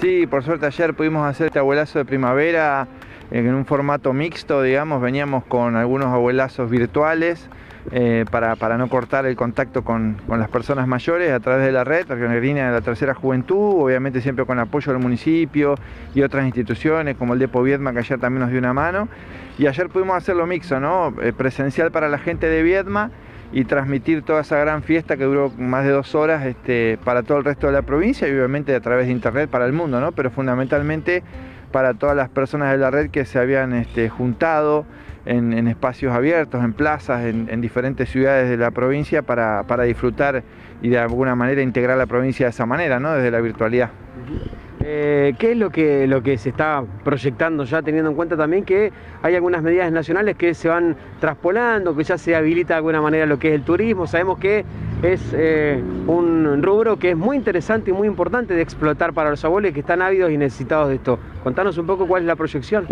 Sí, por suerte ayer pudimos hacer este abuelazo de primavera en un formato mixto, digamos, veníamos con algunos abuelazos virtuales eh, para, no cortar el contacto con, las personas mayores a través de la red, Línea de la Tercera Juventud, obviamente siempre con apoyo del municipio y otras instituciones como el Depo Viedma que ayer también nos dio una mano. Y ayer pudimos hacerlo mixto, ¿no? Eh, presencial para la gente de Viedma y transmitir toda esa gran fiesta que duró más de dos horas este, para todo el resto de la provincia y obviamente a través de internet para el mundo, ¿no? Pero fundamentalmente para todas las personas de la red que se habían este, juntado en, espacios abiertos, en plazas, en, diferentes ciudades de la provincia para, disfrutar y de alguna manera integrar la provincia de esa manera, ¿no? desde la virtualidad. Eh, ¿Qué es lo que, lo que se está proyectando ya teniendo en cuenta también que hay algunas medidas nacionales que se van traspolando, que ya se habilita de alguna manera lo que es el turismo? Sabemos que es eh, un rubro que es muy interesante y muy importante de explotar para los abuelos que están ávidos y necesitados de esto. Contanos un poco cuál es la proyección.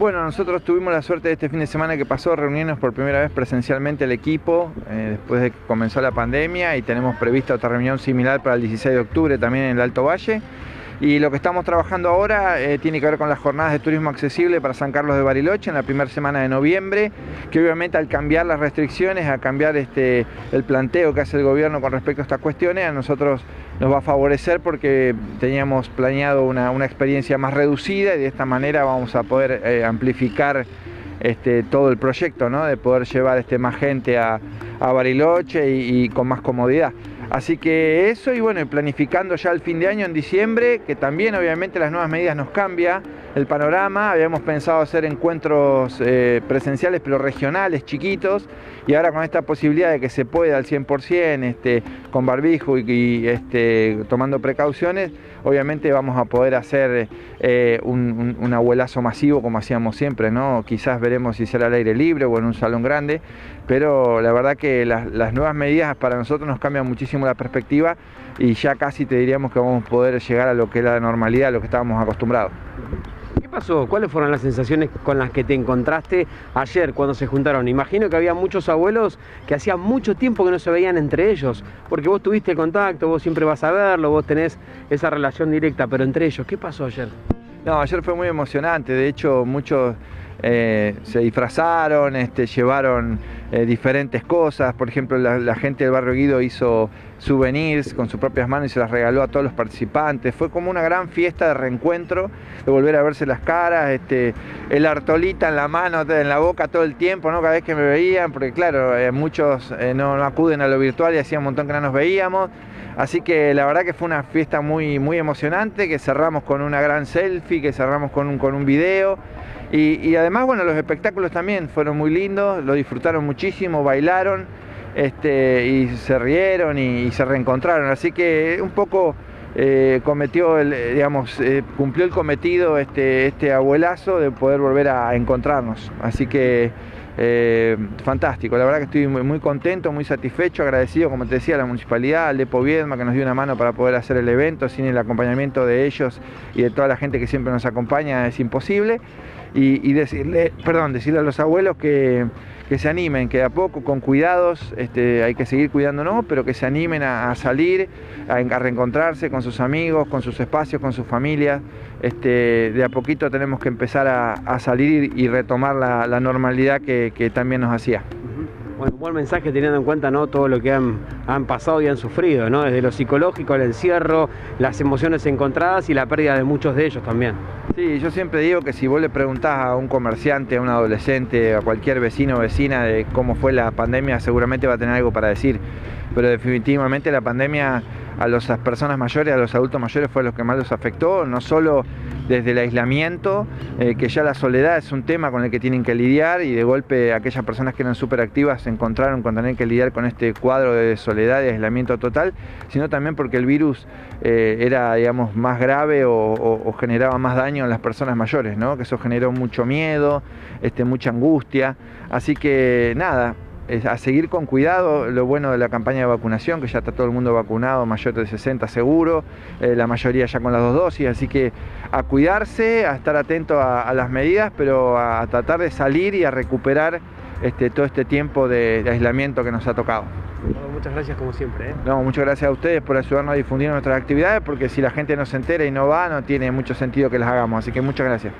Bueno, nosotros tuvimos la suerte de este fin de semana que pasó reunirnos por primera vez presencialmente el equipo eh, después de que comenzó la pandemia y tenemos prevista otra reunión similar para el 16 de octubre también en el Alto Valle. Y lo que estamos trabajando ahora eh, tiene que ver con las jornadas de turismo accesible para San Carlos de Bariloche en la primera semana de noviembre, que obviamente al cambiar las restricciones, a cambiar este, el planteo que hace el gobierno con respecto a estas cuestiones, a nosotros nos va a favorecer porque teníamos planeado una, experiencia más reducida y de esta manera vamos a poder eh, amplificar este, todo el proyecto, de poder llevar este, más gente a, Bariloche y con más comodidad. Así que eso y bueno, planificando ya el fin de año en diciembre, que también obviamente las nuevas medidas nos cambia el panorama. Habíamos pensado hacer encuentros eh, presenciales pero regionales, chiquitos, y ahora con esta posibilidad de que se pueda al 100%, este, con barbijo y, este, tomando precauciones, obviamente vamos a poder hacer eh, un, abuelazo masivo como hacíamos siempre, ¿no? Quizás veremos si será al aire libre o en un salón grande, pero la verdad que las, nuevas medidas para nosotros nos cambian muchísimo la perspectiva y ya casi te diríamos que vamos a poder llegar a lo que es la normalidad, a lo que estábamos acostumbrados. ¿Qué pasó? ¿Cuáles fueron las sensaciones con las que te encontraste ayer cuando se juntaron? Imagino que había muchos abuelos que hacía mucho tiempo que no se veían entre ellos, porque vos tuviste contacto, vos siempre vas a verlo, vos tenés esa relación directa, pero entre ellos, ¿qué pasó ayer? No, ayer fue muy emocionante, de hecho muchos eh, se disfrazaron, este, llevaron eh, diferentes cosas. Por ejemplo, la, gente del barrio Guido hizo souvenirs con sus propias manos y se las regaló a todos los participantes. Fue como una gran fiesta de reencuentro, de volver a verse las caras, este, el artolita en la mano, en la boca todo el tiempo, ¿no? cada vez que me veían, porque claro, eh, muchos no, acuden a lo virtual y hacía un montón que no nos veíamos. Así que la verdad que fue una fiesta muy, muy emocionante, que cerramos con una gran selfie, que cerramos con un, con un video. Y, además, bueno, los espectáculos también fueron muy lindos, lo disfrutaron muchísimo, bailaron este, y se rieron y, se reencontraron. Así que un poco eh, cometió, el, digamos, eh, cumplió el cometido este, este abuelazo de poder volver a encontrarnos. Así que eh, fantástico, la verdad que estoy muy, contento, muy satisfecho, agradecido, como te decía, a la municipalidad, al Depo Viedma que nos dio una mano para poder hacer el evento, sin el acompañamiento de ellos y de toda la gente que siempre nos acompaña es imposible. Y, decirle, perdón, decirle a los abuelos que, se animen, que a poco, con cuidados, este, hay que seguir cuidándonos, pero que se animen a, salir, a, reencontrarse con sus amigos, con sus espacios, con sus familias. Este, de a poquito tenemos que empezar a, salir y retomar la, normalidad que, también nos hacía. Bueno, buen mensaje teniendo en cuenta ¿no? todo lo que han, pasado y han sufrido, ¿no? desde lo psicológico, el encierro, las emociones encontradas y la pérdida de muchos de ellos también. Sí, yo siempre digo que si vos le preguntás a un comerciante, a un adolescente, a cualquier vecino o vecina de cómo fue la pandemia, seguramente va a tener algo para decir. Pero definitivamente la pandemia a las personas mayores, a los adultos mayores fue lo que más los afectó, no solo desde el aislamiento, eh, que ya la soledad es un tema con el que tienen que lidiar y de golpe aquellas personas que eran súper activas se encontraron con tener que lidiar con este cuadro de soledad y aislamiento total, sino también porque el virus eh, era, digamos, más grave o, generaba más daño en las personas mayores, ¿no? que eso generó mucho miedo, este, mucha angustia, así que nada, a seguir con cuidado, lo bueno de la campaña de vacunación, que ya está todo el mundo vacunado, mayor de 60 seguro, eh, la mayoría ya con las dos dosis, así que a cuidarse, a estar atento a, las medidas, pero a, tratar de salir y a recuperar este, todo este tiempo de aislamiento que nos ha tocado. muchas gracias como siempre. ¿eh? No, muchas gracias a ustedes por ayudarnos a difundir nuestras actividades, porque si la gente no se entera y no va, no tiene mucho sentido que las hagamos. Así que muchas gracias.